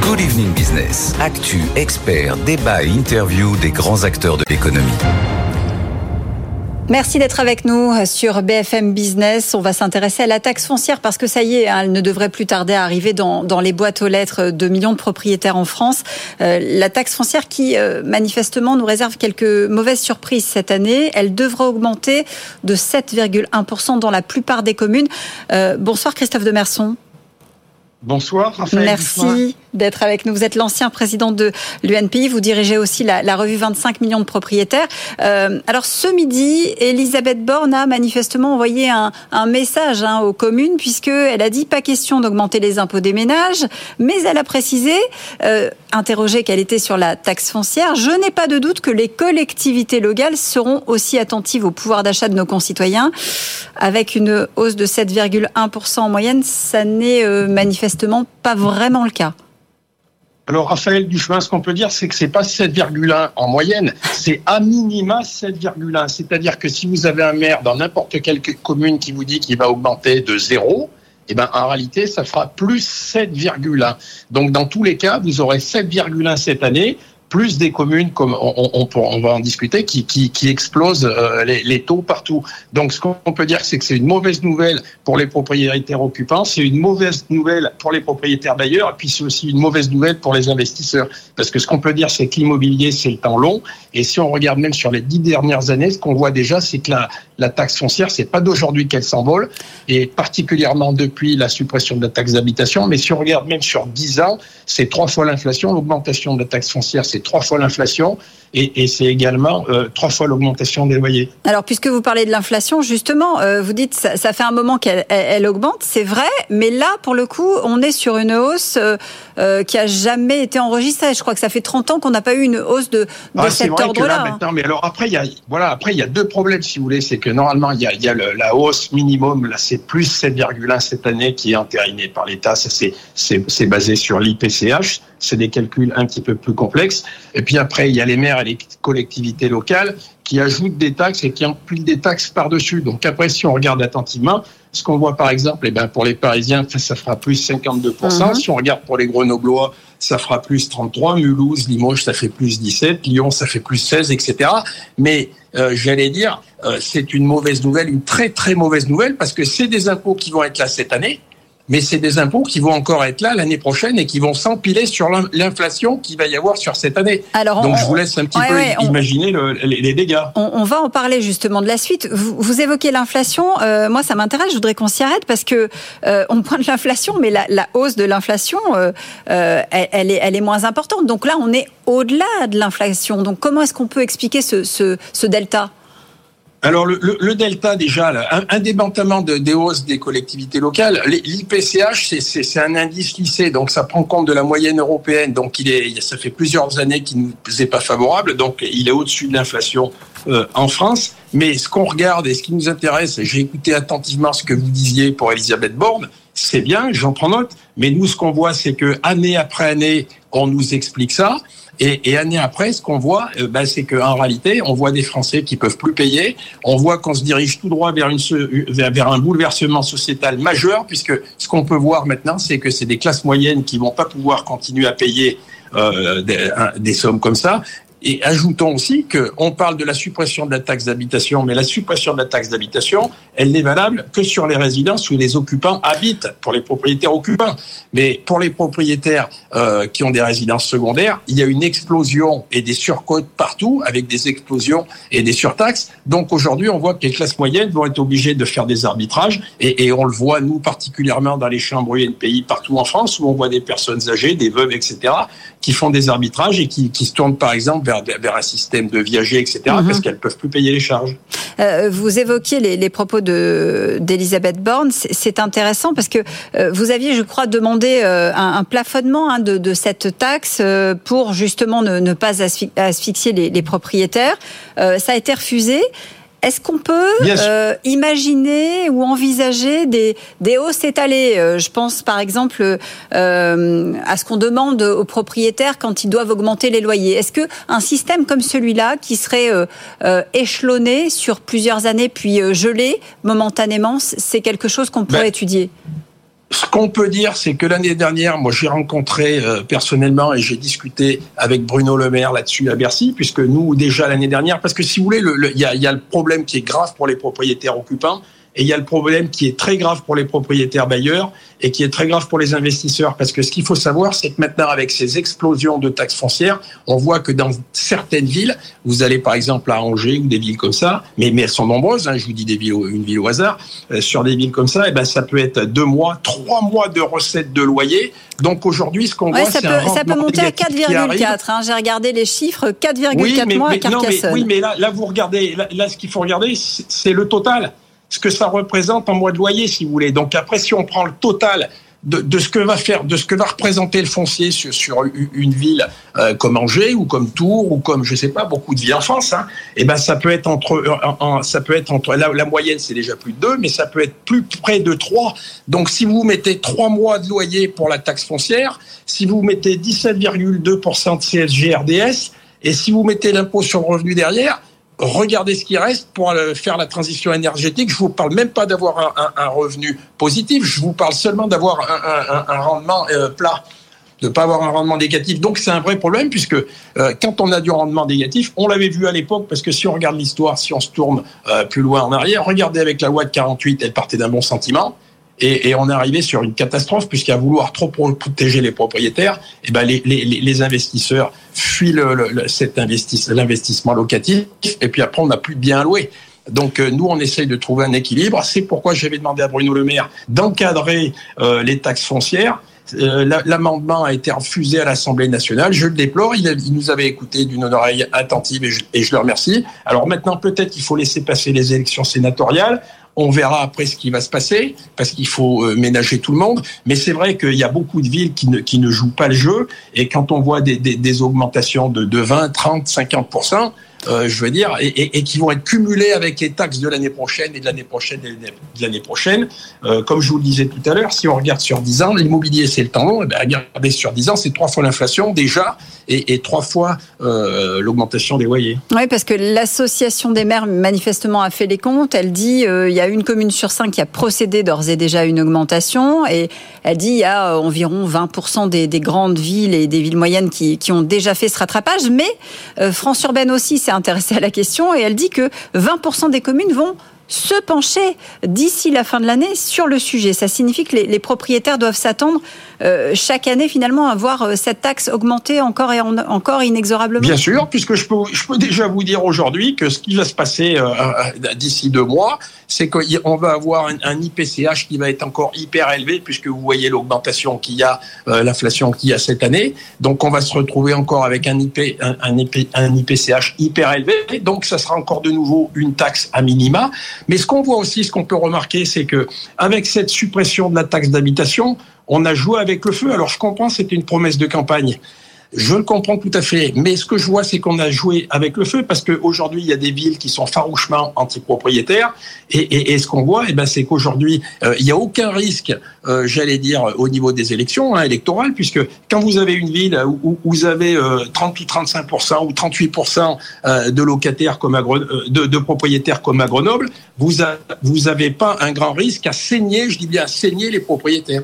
Good Evening Business. Actu, experts, débat et interview des grands acteurs de l'économie. Merci d'être avec nous sur BFM Business. On va s'intéresser à la taxe foncière parce que ça y est, hein, elle ne devrait plus tarder à arriver dans, dans, les boîtes aux lettres de millions de propriétaires en France. Euh, la taxe foncière qui, euh, manifestement, nous réserve quelques mauvaises surprises cette année. Elle devra augmenter de 7,1% dans la plupart des communes. Euh, bonsoir Christophe Demerson. Bonsoir, Raphaël. Merci d'être avec nous. Vous êtes l'ancien président de l'UNPI. Vous dirigez aussi la, la, revue 25 millions de propriétaires. Euh, alors ce midi, Elisabeth Borne a manifestement envoyé un, un message hein, aux communes puisqu'elle a dit pas question d'augmenter les impôts des ménages, mais elle a précisé, euh, interrogée qu'elle était sur la taxe foncière, je n'ai pas de doute que les collectivités locales seront aussi attentives au pouvoir d'achat de nos concitoyens. Avec une hausse de 7,1% en moyenne, ça n'est euh, manifestement pas vraiment le cas. Alors, Raphaël Duchemin, ce qu'on peut dire, c'est que c'est pas 7,1 en moyenne, c'est à minima 7,1. C'est-à-dire que si vous avez un maire dans n'importe quelle commune qui vous dit qu'il va augmenter de zéro, eh ben, en réalité, ça fera plus 7,1. Donc, dans tous les cas, vous aurez 7,1 cette année, plus des communes, comme on, va en discuter, qui, explosent euh, les, taux partout. Donc, ce qu'on peut dire, c'est que c'est une mauvaise nouvelle pour les propriétaires occupants, c'est une mauvaise nouvelle pour les propriétaires bailleurs, et puis c'est aussi une mauvaise nouvelle pour les investisseurs. Parce que ce qu'on peut dire, c'est que l'immobilier, c'est le temps long. Et si on regarde même sur les dix dernières années, ce qu'on voit déjà, c'est que la taxe foncière, c'est pas d'aujourd'hui qu'elle s'envole, et particulièrement depuis la suppression de la taxe d'habitation. Mais si on regarde même sur dix ans, c'est trois fois l'inflation. L'augmentation de la taxe foncière, c'est trois fois l'inflation et, et c'est également euh, trois fois l'augmentation des loyers. Alors, puisque vous parlez de l'inflation, justement, euh, vous dites ça, ça fait un moment qu'elle elle, elle augmente, c'est vrai, mais là, pour le coup, on est sur une hausse euh, qui a jamais été enregistrée. Je crois que ça fait 30 ans qu'on n'a pas eu une hausse de, de ah, cet ordre-là. Mais alors après, il y a voilà, après il y a deux problèmes, si vous voulez, c'est que normalement il y a, il y a le, la hausse minimum, là c'est plus 7,1 cette année qui est entérinée par l'État. Ça c'est basé sur l'IPCH. C'est des calculs un petit peu plus complexes. Et puis après, il y a les maires et les collectivités locales qui ajoutent des taxes et qui emplissent des taxes par-dessus. Donc après, si on regarde attentivement, ce qu'on voit par exemple, eh ben, pour les Parisiens, ça fera plus 52%. Mm -hmm. Si on regarde pour les Grenoblois, ça fera plus 33. Mulhouse, Limoges, ça fait plus 17. Lyon, ça fait plus 16, etc. Mais euh, j'allais dire, euh, c'est une mauvaise nouvelle, une très très mauvaise nouvelle, parce que c'est des impôts qui vont être là cette année mais c'est des impôts qui vont encore être là l'année prochaine et qui vont s'empiler sur l'inflation qu'il va y avoir sur cette année. Alors Donc on, je vous laisse un petit ouais, peu ouais, imaginer le, les, dégâts. On, on, va en parler justement de la suite. Vous, vous évoquez l'inflation. Euh, moi, ça m'intéresse. Je voudrais qu'on s'y arrête parce que euh, on pointe l'inflation, mais la, la, hausse de l'inflation, euh, euh, elle, elle, est, elle est moins importante. Donc là, on est au-delà de l'inflation. Donc comment est-ce qu'on peut expliquer ce, ce, ce delta? Alors le, le, le, delta déjà, là, indépendamment de, des hausses des collectivités locales, l'IPCH c'est un indice lissé, donc ça prend compte de la moyenne européenne, donc il est, ça fait plusieurs années qu'il ne nous est pas favorable, donc il est au-dessus de l'inflation euh, en France. Mais ce qu'on regarde et ce qui nous intéresse, j'ai écouté attentivement ce que vous disiez pour Elisabeth Borne, c'est bien, j'en prends note, mais nous ce qu'on voit c'est que année après année, on nous explique ça. Et, année après, ce qu'on voit, bah, c'est qu'en réalité, on voit des Français qui peuvent plus payer. On voit qu'on se dirige tout droit vers, un bouleversement sociétal majeur, puisque ce qu'on peut voir maintenant, c'est que c'est des classes moyennes qui vont pas pouvoir continuer à payer euh, des, sommes comme ça. Et ajoutons aussi qu'on parle de la suppression de la taxe d'habitation, mais la suppression de la taxe d'habitation, elle n'est valable que sur les résidences où les occupants habitent, pour les propriétaires occupants. Mais pour les propriétaires euh, qui ont des résidences secondaires, il y a une explosion et des surcotes partout, avec des explosions et des surtaxes. Donc aujourd'hui, on voit que les classes moyennes vont être obligées de faire des arbitrages, et, on le voit, nous, particulièrement dans les chambres pays partout en France, où on voit des personnes âgées, des veuves, etc., qui font des arbitrages et qui, qui se tournent, par exemple, vers vers, vers un système de viager, etc., mm -hmm. parce qu'elles peuvent plus payer les charges. Euh, vous évoquiez les, les propos d'Elisabeth Borne. C'est intéressant parce que euh, vous aviez, je crois, demandé euh, un, un, plafonnement hein, de, de, cette taxe pour justement ne, ne pas asphyxier les, les propriétaires. Ça a été refusé. Est-ce qu'on peut euh, imaginer ou envisager des, des hausses étalées euh, Je pense par exemple euh, à ce qu'on demande aux propriétaires quand ils doivent augmenter les loyers? Est-ce que un système comme celui-là, qui serait euh, euh, échelonné sur plusieurs années puis gelé momentanément, c'est quelque chose qu'on pourrait ben, étudier? Ce qu'on peut dire, c'est que l'année dernière, moi, j'ai rencontré euh, personnellement et j'ai discuté avec Bruno Le Maire là-dessus à Bercy, puisque nous, déjà l'année dernière, parce que si vous voulez, il y, y a le problème qui est grave pour les propriétaires occupants, et il y a le problème qui est très grave pour les propriétaires bailleurs et qui est très grave pour les investisseurs. Parce que ce qu'il faut savoir, c'est que maintenant, avec ces explosions de taxes foncières, on voit que dans certaines villes, vous allez par exemple à Angers ou des villes comme ça, mais, mais elles sont nombreuses, hein, je vous dis des villes, une ville au hasard, euh, sur des villes comme ça, et eh ben, ça peut être deux mois, trois mois de recettes de loyer. Donc aujourd'hui, ce qu'on voit, c'est un Ça peut monter à 4,4. Hein, J'ai regardé les chiffres, 4,4 mois à Carcassonne. oui, mais là, là vous regardez, là ce qu'il faut regarder, c'est le total ce que ça représente en mois de loyer, si vous voulez. Donc après, si on prend le total de, ce que va faire, de ce que va représenter le foncier sur, une ville euh, comme Angers ou comme Tours ou comme je sais pas beaucoup de villes en France, hein, et eh ben ça peut être entre, ça peut être entre la, la moyenne c'est déjà plus de 2, mais ça peut être plus près de 3. Donc si vous mettez 3 mois de loyer pour la taxe foncière, si vous mettez 17,2% de CSG RDS et si vous mettez l'impôt sur le revenu derrière, regardez ce qui reste pour faire la transition énergétique. Je vous parle même pas d'avoir un, revenu positif, je vous parle seulement d'avoir un, rendement euh, plat de ne pas avoir un rendement négatif. Donc c'est un vrai problème puisque euh, quand on a du rendement négatif, on l'avait vu à l'époque parce que si on regarde l'histoire, si on se tourne euh, plus loin en arrière, regardez avec la loi de 48, elle partait d'un bon sentiment. Et, on est arrivé sur une catastrophe puisqu'à vouloir trop protéger les propriétaires, et eh ben les, les, les investisseurs fuient le, cet l'investissement locatif et puis après on n'a plus de bien à louer. Donc euh, nous, on essaye de trouver un équilibre. C'est pourquoi j'avais demandé à Bruno Le Maire d'encadrer euh, les taxes foncières. Euh, L'amendement a été refusé à l'Assemblée nationale. Je le déplore. Il, il nous avait écouté d'une oreille attentive et je, et je le remercie. Alors maintenant, peut-être qu'il faut laisser passer les élections sénatoriales. On verra après ce qui va se passer, parce qu'il faut euh, ménager tout le monde. Mais c'est vrai qu'il y a beaucoup de villes qui ne, qui ne jouent pas le jeu. Et quand on voit des, des, des augmentations de, de 20, 30, 50 euh, je veux dire, et, qui vont être cumulés avec les taxes de l'année prochaine et de l'année prochaine et de l'année prochaine. Euh, comme je vous le disais tout à l'heure, si on regarde sur 10 ans, l'immobilier c'est le temps long, et bien, regardez sur 10 ans, c'est trois fois l'inflation déjà et, trois fois euh, l'augmentation des loyers. Oui, parce que l'association des maires manifestement a fait les comptes. Elle dit il y a une commune sur cinq qui a procédé d'ores et déjà à une augmentation et elle dit il y a environ 20% des, des, grandes villes et des villes moyennes qui, qui ont déjà fait ce rattrapage, mais France Urbaine aussi intéressée à la question et elle dit que 20% des communes vont se pencher d'ici la fin de l'année sur le sujet. Ça signifie que les, propriétaires doivent s'attendre euh, chaque année finalement à voir euh, cette taxe augmenter encore et encore inexorablement. Bien sûr, puisque je peux, je peux déjà vous dire aujourd'hui que ce qui va se passer euh, d'ici deux mois, c'est qu'on va avoir un, IPCH qui va être encore hyper élevé puisque vous voyez l'augmentation qu'il y a, l'inflation qu'il y a cette année. Donc on va se retrouver encore avec un, un IPCH hyper élevé. Donc ça sera encore de nouveau une taxe à minima. Mais ce qu'on voit aussi, ce qu'on peut remarquer, c'est que avec cette suppression de la taxe d'habitation, on a joué avec le feu. Alors je comprends, c'était une promesse de campagne. Je le comprends tout à fait, mais ce que je vois, c'est qu'on a joué avec le feu parce qu'aujourd'hui, il y a des villes qui sont farouchement antipropriétaires, et, et, ce qu'on voit, eh ben, c'est qu'aujourd'hui, euh, il n'y a aucun risque, euh, j'allais dire, au niveau des élections hein, électorales, puisque quand vous avez une ville où, vous avez 30 euh, ou 35 ou 38 de locataires comme à de, de, propriétaires comme à Grenoble, vous n'avez pas un grand risque à saigner, je dis bien à saigner les propriétaires.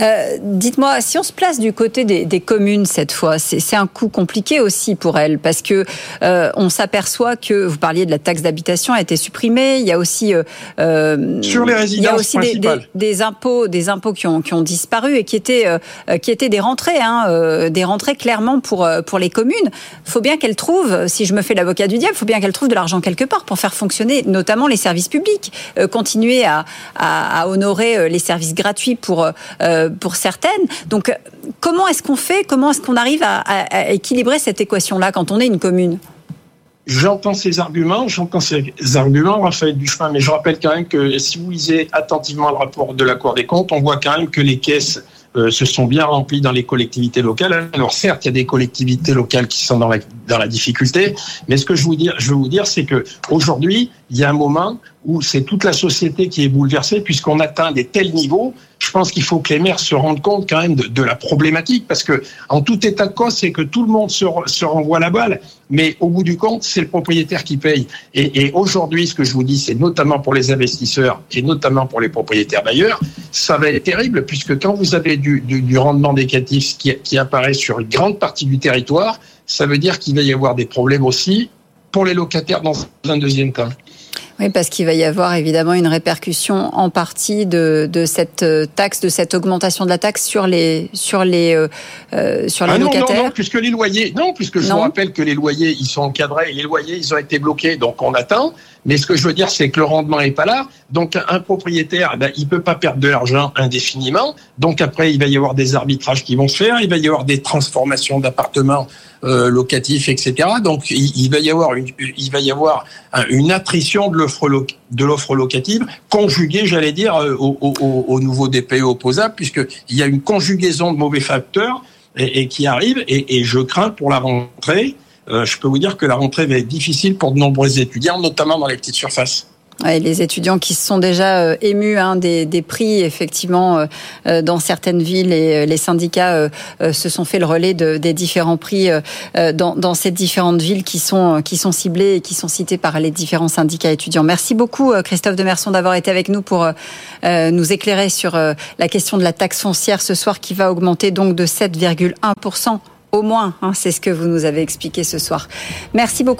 Euh, dites-moi, si on se place du côté des, communes cette fois, c'est un coup compliqué aussi pour elles parce que euh, on s'aperçoit que vous parliez de la taxe d'habitation a été supprimée. Il y a aussi euh, sur les résidences il y a aussi des, impôts, des impôts qui ont, qui ont disparu et qui étaient qui étaient des rentrées, hein, des rentrées clairement pour pour les communes. Il faut bien qu'elles trouvent, si je me fais l'avocat du diable, il faut bien qu'elles trouvent de l'argent quelque part pour faire fonctionner notamment les services publics, continuer à, à, honorer les services gratuits pour pour certaines. Donc, comment est-ce qu'on fait Comment est-ce qu'on arrive à, équilibrer cette équation-là quand on est une commune? J'entends ces arguments, j'entends ces arguments, Raphaël Duchemin, mais je rappelle quand même que si vous lisez attentivement le rapport de la Cour des comptes, on voit quand même que les caisses euh, se sont bien remplies dans les collectivités locales. Alors certes, il y a des collectivités locales qui sont dans la, dans la difficulté, mais ce que je, vous dire, je veux vous dire, c'est que aujourd'hui, il y a un moment où c'est toute la société qui est bouleversée puisqu'on atteint des tels niveaux je pense qu'il faut que les maires se rendent compte quand même de, la problématique, parce que en tout état de cause, c'est que tout le monde se, renvoie la balle, mais au bout du compte, c'est le propriétaire qui paye. Et, aujourd'hui, ce que je vous dis, c'est notamment pour les investisseurs et notamment pour les propriétaires bailleurs, ça va être terrible, puisque quand vous avez du, rendement négatif qui, qui apparaît sur une grande partie du territoire, ça veut dire qu'il va y avoir des problèmes aussi pour les locataires dans un deuxième temps. Oui, parce qu'il va y avoir évidemment une répercussion en partie de, de, cette euh, taxe, de cette augmentation de la taxe sur les sur les euh, euh, sur les ah locataires. Non, non, puisque les loyers, non, puisque je vous rappelle que les loyers ils sont encadrés, les loyers ils ont été bloqués, donc on attend. Mais ce que je veux dire, c'est que le rendement est pas là. Donc un propriétaire, ben, il peut pas perdre de l'argent indéfiniment. Donc après, il va y avoir des arbitrages qui vont se faire, il va y avoir des transformations d'appartements euh, locatifs, etc. Donc il, va y avoir une, il va y avoir une attrition de l'offre de l'offre locative conjuguée, j'allais dire, euh, au, au, au nouveau DPE opposable, puisqu'il y a une conjugaison de mauvais facteurs et, qui arrive. Et, et je crains pour la rentrée euh, je peux vous dire que la rentrée va être difficile pour de nombreux étudiants, notamment dans les petites surfaces. Les étudiants qui se sont déjà euh, émus hein, des, prix, effectivement, euh, dans certaines villes, et les syndicats se sont fait le relais des différents prix dans, ces différentes villes qui sont, qui sont ciblées et qui sont citées par les différents syndicats étudiants. Merci beaucoup, Christophe Demerson, d'avoir été avec nous pour nous éclairer sur la question de la taxe foncière ce soir qui va augmenter donc de 7,1% au moins, hein, c'est ce que vous nous avez expliqué ce soir. Merci beaucoup.